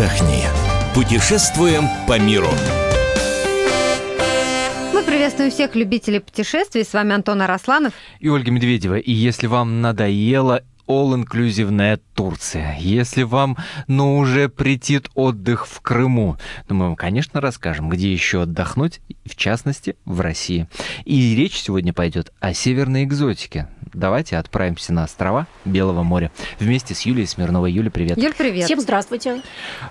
отдохни. Путешествуем по миру. Мы приветствуем всех любителей путешествий. С вами Антон Арасланов. И Ольга Медведева. И если вам надоело all-inclusive Турция. Если вам, ну, уже претит отдых в Крыму, то мы вам, конечно, расскажем, где еще отдохнуть, в частности, в России. И речь сегодня пойдет о северной экзотике. Давайте отправимся на острова Белого моря вместе с Юлией Смирновой. Юля, привет. Юль, привет. Всем здравствуйте.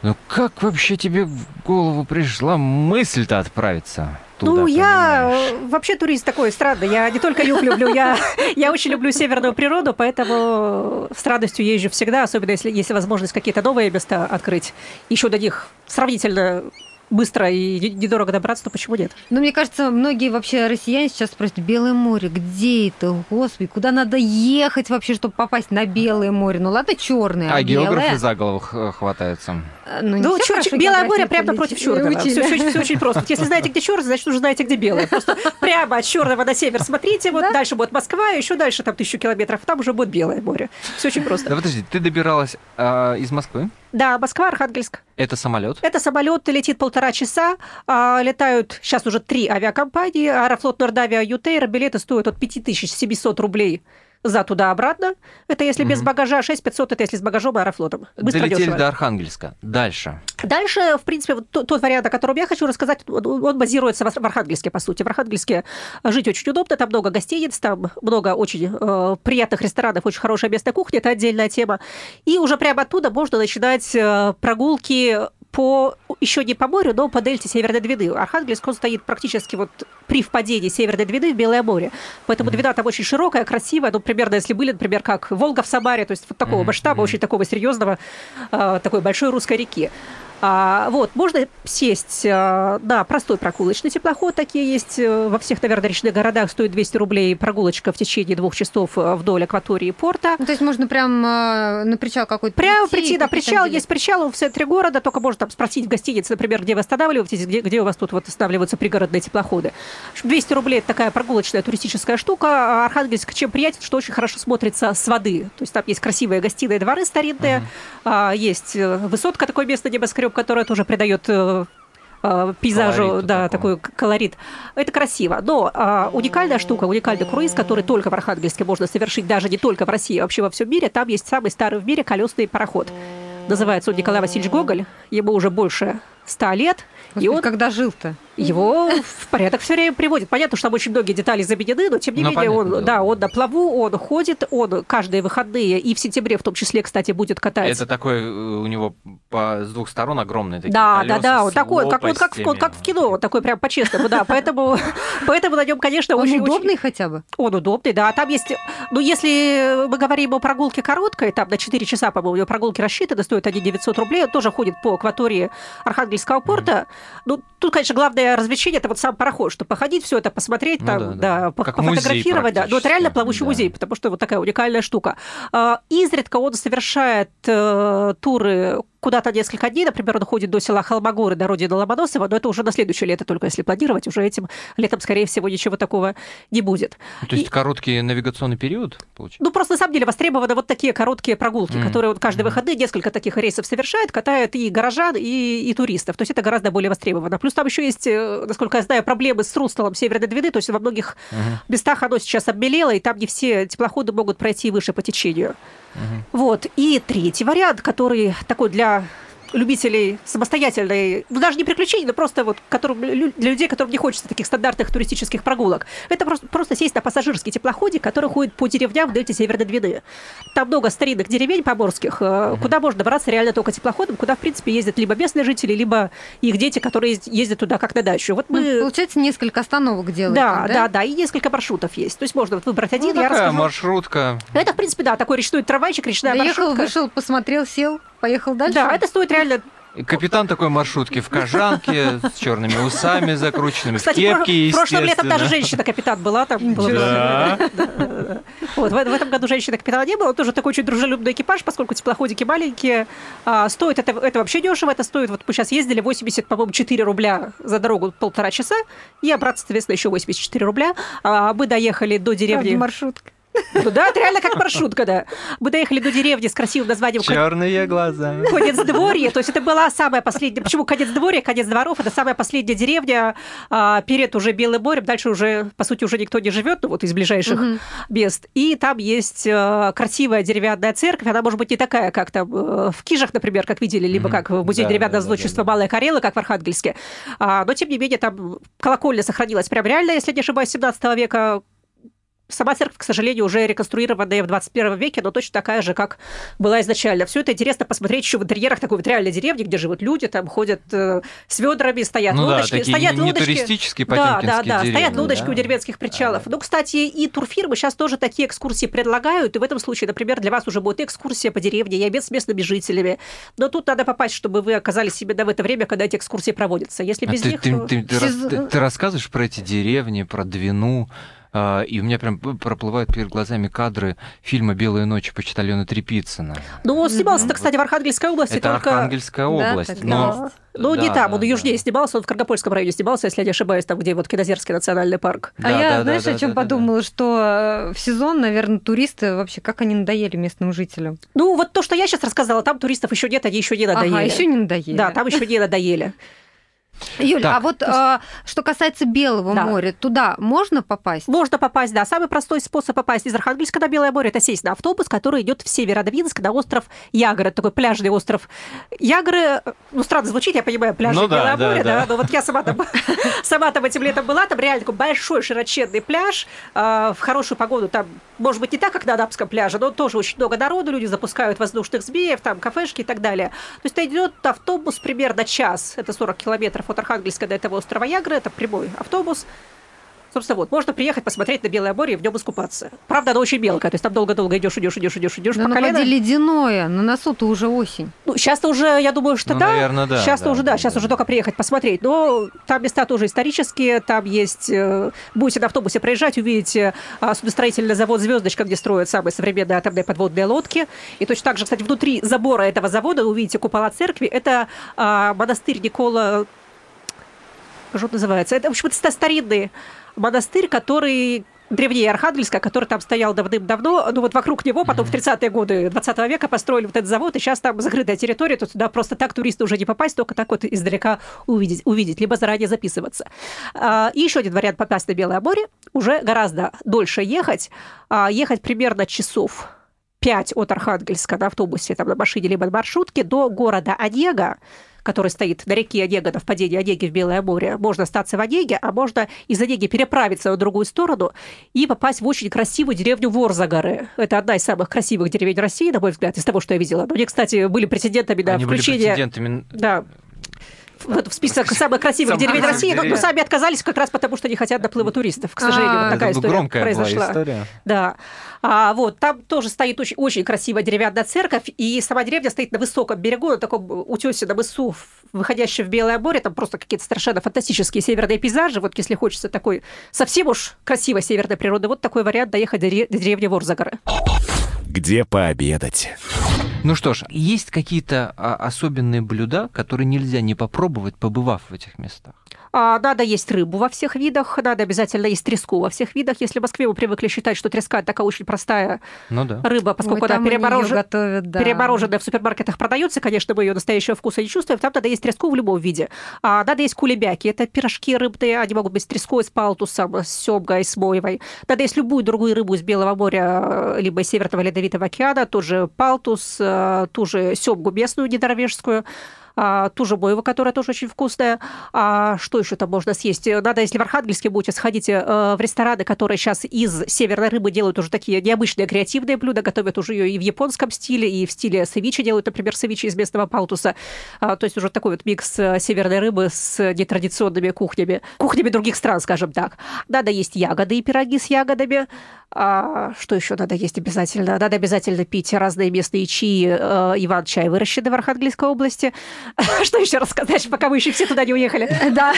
Ну, как вообще тебе в голову пришла мысль-то отправиться? туда, ну, я понимаешь? вообще турист такой странный. Я не только юг люблю, я, я очень люблю северную природу, поэтому с радостью езжу всегда, особенно если есть возможность какие-то новые места открыть. Еще до них сравнительно быстро и недорого добраться, то почему нет? Ну, мне кажется, многие вообще россияне сейчас спросят, Белое море, где это, господи, куда надо ехать вообще, чтобы попасть на Белое море? Ну, ладно, черное, а, а белое. географы за голову хватаются. Ну, ну чё, чё, Белое море прямо напротив Черного. Все, все, все очень просто. Если знаете, где черное, значит, уже знаете, где белое. Просто прямо от Черного на север смотрите, вот да? дальше будет Москва, еще дальше там тысячу километров, там уже будет Белое море. Все очень просто. Да подожди, ты добиралась э, из Москвы? Да, Москва, Архангельск. Это самолет? Это самолет, летит полтора часа. А, летают сейчас уже три авиакомпании. Аэрофлот Нордавия, Ютейр. Билеты стоят от 5700 рублей за туда-обратно. Это если угу. без багажа, 6500 это если с багажом и аэрофлотом. Быстро Долетели дешево. до Архангельска. Дальше. Дальше, в принципе, вот тот, тот вариант, о котором я хочу рассказать, он базируется в Архангельске, по сути. В Архангельске жить очень удобно, там много гостиниц, там много очень э, приятных ресторанов, очень хорошая местная кухня, это отдельная тема. И уже прямо оттуда можно начинать э, прогулки по еще не по морю, но по дельте Северной Двины. Архангельск, он стоит практически вот при впадении Северной Двины в Белое море. Поэтому mm-hmm. Двина там очень широкая, красивая. Ну, примерно, если были, например, как Волга в Самаре, то есть вот такого mm-hmm. масштаба, очень такого серьезного, э, такой большой русской реки. А, вот, можно сесть а, на простой прогулочный теплоход, такие есть э, во всех, наверное, речных городах, стоит 200 рублей прогулочка в течение двух часов э, вдоль акватории порта. Ну, то есть можно прям а, на причал какой-то Прямо прийти, да, причал, есть причал в центре города, только можно там спросить в гостинице, например, где вы останавливаетесь, где, где у вас тут вот останавливаются пригородные теплоходы. 200 рублей – это такая прогулочная туристическая штука. Архангельск чем приятен, что очень хорошо смотрится с воды. То есть там есть красивые гостиные дворы старинные, uh-huh. есть высотка, такое место небоскреб, которое тоже придает э, э, пейзажу, Колориту да, такой колорит. Это красиво. Но а, уникальная штука, уникальный круиз, который только в Архангельске можно совершить, даже не только в России, а вообще во всем мире. Там есть самый старый в мире колесный пароход. Называется он Николай Васильевич Гоголь. Ему уже больше ста лет. Господи, и он когда жил-то? его в порядок все время приводит. Понятно, что там очень многие детали заменены, но тем не ну, менее понятно, он, да. да, он на плаву, он ходит, он каждые выходные и в сентябре в том числе, кстати, будет кататься. Это такой э, у него по, с двух сторон огромные такие Да, да, да, он такой, как, вот, как, он, как в кино, он такой прям по-честному, да, поэтому, поэтому на нем, конечно, он очень... удобный хотя бы? Он удобный, да, там есть, ну, если мы говорим о прогулке короткой, там на 4 часа, по-моему, у него прогулки рассчитаны, стоят они 900 рублей, он тоже ходит по акватории Архангельского порта, mm-hmm. ну, тут, конечно, главное развлечение, это вот сам пароход, чтобы походить, все это посмотреть, ну, там, да, да, да пофотографировать, да. Но это реально плавучий да. музей, потому что вот такая уникальная штука. А, изредка он совершает э, туры куда-то несколько дней, например, он ходит до села Холмогоры, до родины Ломоносова, но это уже на следующее лето, только если планировать, уже этим летом, скорее всего, ничего такого не будет. То есть и... короткий навигационный период, получается? Ну, просто на самом деле востребованы вот такие короткие прогулки, mm. которые вот каждые mm. выходные несколько таких рейсов совершает, катает и горожан, и, и туристов. То есть это гораздо более востребовано. Плюс там еще есть, э, насколько я знаю, проблемы с руслом Северной Двины, то есть во многих mm. местах оно сейчас обмелело, и там не все теплоходы могут пройти выше по течению. Угу. Вот. И третий вариант, который такой для любителей самостоятельной, ну, даже не приключений, но просто вот которым, для людей, которым не хочется таких стандартных туристических прогулок. Это просто, просто сесть на пассажирский теплоходе, который ходит по деревням в дельте Северной Двины. Там много старинных деревень поморских, mm-hmm. куда можно добраться реально только теплоходом, куда, в принципе, ездят либо местные жители, либо их дети, которые ездят туда как на дачу. Вот мы... Ну, получается, несколько остановок делаете, да? Да, да, да, и несколько маршрутов есть. То есть можно вот выбрать один, ну, я такая расскажу. маршрутка. Это, в принципе, да, такой речной трамвайчик, речная Доехал, маршрутка. вышел, посмотрел, сел. Поехал дальше? Да, это стоит реально Капитан такой маршрутки в кожанке, с черными усами закрученными, Кстати, в кепке, в прошлом летом даже женщина-капитан была там. Да. Вот, в, в этом году женщины-капитана не было. Тоже такой очень дружелюбный экипаж, поскольку теплоходики маленькие. А, стоит это, это вообще дешево. Это стоит, вот мы сейчас ездили, 80, по-моему, 4 рубля за дорогу полтора часа. И обратно, соответственно, еще 84 рубля. А, мы доехали до деревни... маршрутка. Ну да, это реально как маршрутка, да. Мы доехали до деревни с красивым названием Черные глаза. Конец дворье, то есть это была самая последняя. Почему конец дворья, конец дворов? Это самая последняя деревня а, перед уже Белым морем. Дальше уже, по сути, уже никто не живет, ну вот из ближайших Мгм. мест. И там есть а, красивая деревянная церковь. Она может быть не такая, как там э, в Кижах, например, как видели, либо Мгм. как в музее Да, деревянного да, да, зодчества да, да. Малая Карела, как в Архангельске. А, но, тем не менее, там колокольня сохранилась прям реально, если не ошибаюсь, 17 века. Сама церковь, к сожалению, уже реконструированная в 21 веке, но точно такая же, как была изначально. Все это интересно посмотреть еще в интерьерах такой вот реальной деревни, где живут люди, там ходят э, с ведрами, стоят Ну да, лодочки, такие стоят не- не лодочки. туристические да, да, да, стоят деревни, лодочки да. у деревенских причалов. Да. Ну, кстати, и турфирмы сейчас тоже такие экскурсии предлагают, и в этом случае, например, для вас уже будет экскурсия по деревне, и обед с местными жителями. Но тут надо попасть, чтобы вы оказались именно в это время, когда эти экскурсии проводятся. Если А без ты, них... ты- э, ты- ты рас- Сезон- ты- ты рассказываешь про эти деревни, про Двину, а, и у меня прям проплывают перед глазами кадры фильма «Белые ночи» почтальона Трепицына. Ну, он снимался, Мгм. кстати, в Архангельской области, Это только... Архангельская Да, область. так но... Ну, не Да, там, да, он да. южнее снимался, он в Каргопольском районе снимался, если я не ошибаюсь, там, где вот Кинозерский национальный парк. А Да, я, да, да, знаешь, да, о чем да, да, да. подумала, что э, в сезон, наверное, туристы вообще как они надоели местным жителям. Ну, вот то, что я сейчас рассказала, там туристов еще нет, они еще не надоели. Ага, еще не надоели. Да, там еще не надоели. Юль, Так. а вот э, что касается Белого Да. моря, туда можно попасть? Можно попасть, да. Самый простой способ попасть из Архангельска на Белое море – это сесть на автобус, который идет в Северодвинск на остров Ягоры, такой пляжный остров. Ягоры, ну, странно звучит, я понимаю, пляжи Ну да, Белое да, море, да. да, но вот я сама там, сама там этим летом была, там реально такой большой широченный пляж, э, в хорошую погоду там, может быть, не так, как на Адамском пляже, но тоже очень много народу, люди запускают воздушных змеев, там кафешки и так далее. То есть идет автобус примерно час, это 40 километров от Архангельска до этого острова Ягры, это прямой автобус, Собственно, вот, можно приехать посмотреть на Белое море и в нем искупаться. Правда, оно очень мелкое, то есть там долго-долго идешь, идешь, идешь, идешь, идешь Да по на колено. ледяное, на носу-то уже осень. Ну, сейчас-то уже, я думаю, что Ну, да. наверно, да, Сейчас-то да, уже, да, да, сейчас да. уже только приехать посмотреть. Но там места тоже исторические, там есть... э, Будете на автобусе проезжать, увидите а, судостроительный завод «Звездочка», где строят самые современные атомные подводные лодки. И точно так же, кстати, внутри забора этого завода увидите купола церкви. Это а, монастырь Никола... Он называется? Это, в общем, это старинный монастырь, который древнее Архангельска, который там стоял давным-давно. Ну вот вокруг него потом в 30-е годы 20 века построили вот этот завод, и сейчас там закрытая территория, то туда просто так туристы уже не попасть, только так вот издалека увидеть, увидеть либо заранее записываться. А, И еще один вариант попасть на Белое море, уже гораздо дольше ехать, А, ехать примерно часов 5 от Архангельска на автобусе, там, на машине, либо на маршрутке до города Онега, который стоит на реке Онега, на впадении Онеги в Белое море. Можно остаться в Онеге, а можно из Онеги переправиться на другую сторону и попасть в очень красивую деревню Ворзагоры. Это одна из самых красивых деревень России, на мой взгляд, из того, что я видела. Но они, кстати, были претендентами на Они были включение... претендентами. Да. В, список самых красивых деревень России, но, сами отказались как раз потому, что не хотят наплыва туристов. К сожалению, А, вот такая Это история произошла. история. Да. А, вот, там тоже стоит очень, очень красивая деревянная церковь, и сама деревня стоит на высоком берегу, на таком утесе на мысу, выходящем в Белое море, там просто какие-то совершенно фантастические северные пейзажи. Вот если хочется такой совсем уж красивой северной природы, вот такой вариант доехать до, ре- до деревни Ворзагоры. Где пообедать? Ну что ж, есть какие-то а, особенные блюда, которые нельзя не попробовать, побывав в этих местах? А, надо есть рыбу во всех видах, надо обязательно есть треску во всех видах. Если в Москве мы привыкли считать, что треска это такая очень простая Ну да. рыба, поскольку Ой, она переморожена. готовят, да. Перемороженная в супермаркетах продается, конечно, мы ее настоящего вкуса не чувствуем. Там надо есть треску в любом виде. А надо есть кулебяки. Это пирожки рыбные, они могут быть с треской, с палтусом, с семгой, с мойвой. Надо есть любую другую рыбу из Белого моря, э, либо из Северного Ледовитого океана, тоже палтус, э, ту же семгу местную недоровежскую а, ту же бойву, которая тоже очень вкусная. А что еще там можно съесть? Надо, если в Архангельске будете, сходите э, в рестораны, которые сейчас из северной рыбы делают уже такие необычные креативные блюда, готовят уже ее и в японском стиле, и в стиле севичи делают, например, севичи из местного палтуса. А, то есть уже такой вот микс э, северной рыбы с нетрадиционными кухнями, кухнями других стран, скажем так. Надо есть ягоды и пироги с ягодами. А, что еще надо есть обязательно? Надо обязательно пить разные местные чаи, э, Иван-чай, выращенный в Архангельской области. Что еще рассказать, пока мы еще все туда не уехали? Да.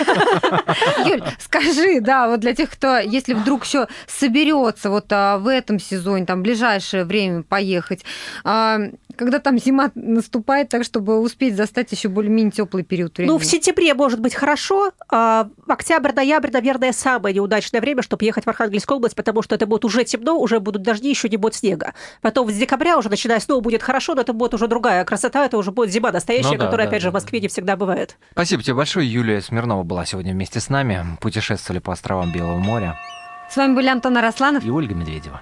Юль, скажи, да, вот для тех, кто, если вдруг еще соберется вот а, в этом сезоне, там, в ближайшее время поехать, а, Когда там зима наступает, так чтобы успеть застать еще более-менее теплый период времени. Ну, в сентябре может быть хорошо, а октябрь, ноябрь, наверное, самое неудачное время, чтобы ехать в Архангельскую область, потому что это будет уже темно, уже будут дожди, еще не будет снега. Потом с декабря уже, начиная снова, будет хорошо, но это будет уже другая красота, это уже будет зима настоящая, Ну да, которая, да, опять да, же, в Москве не всегда бывает. Спасибо тебе большое. Юлия Смирнова была сегодня вместе с нами. Путешествовали по островам Белого моря. С вами были Антон Арасланов. И Ольга Медведева.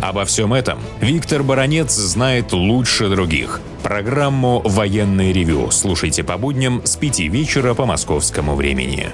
Обо всем этом Виктор Баронец знает лучше других. Программу «Военный ревю» слушайте по будням с 5 вечера по московскому времени.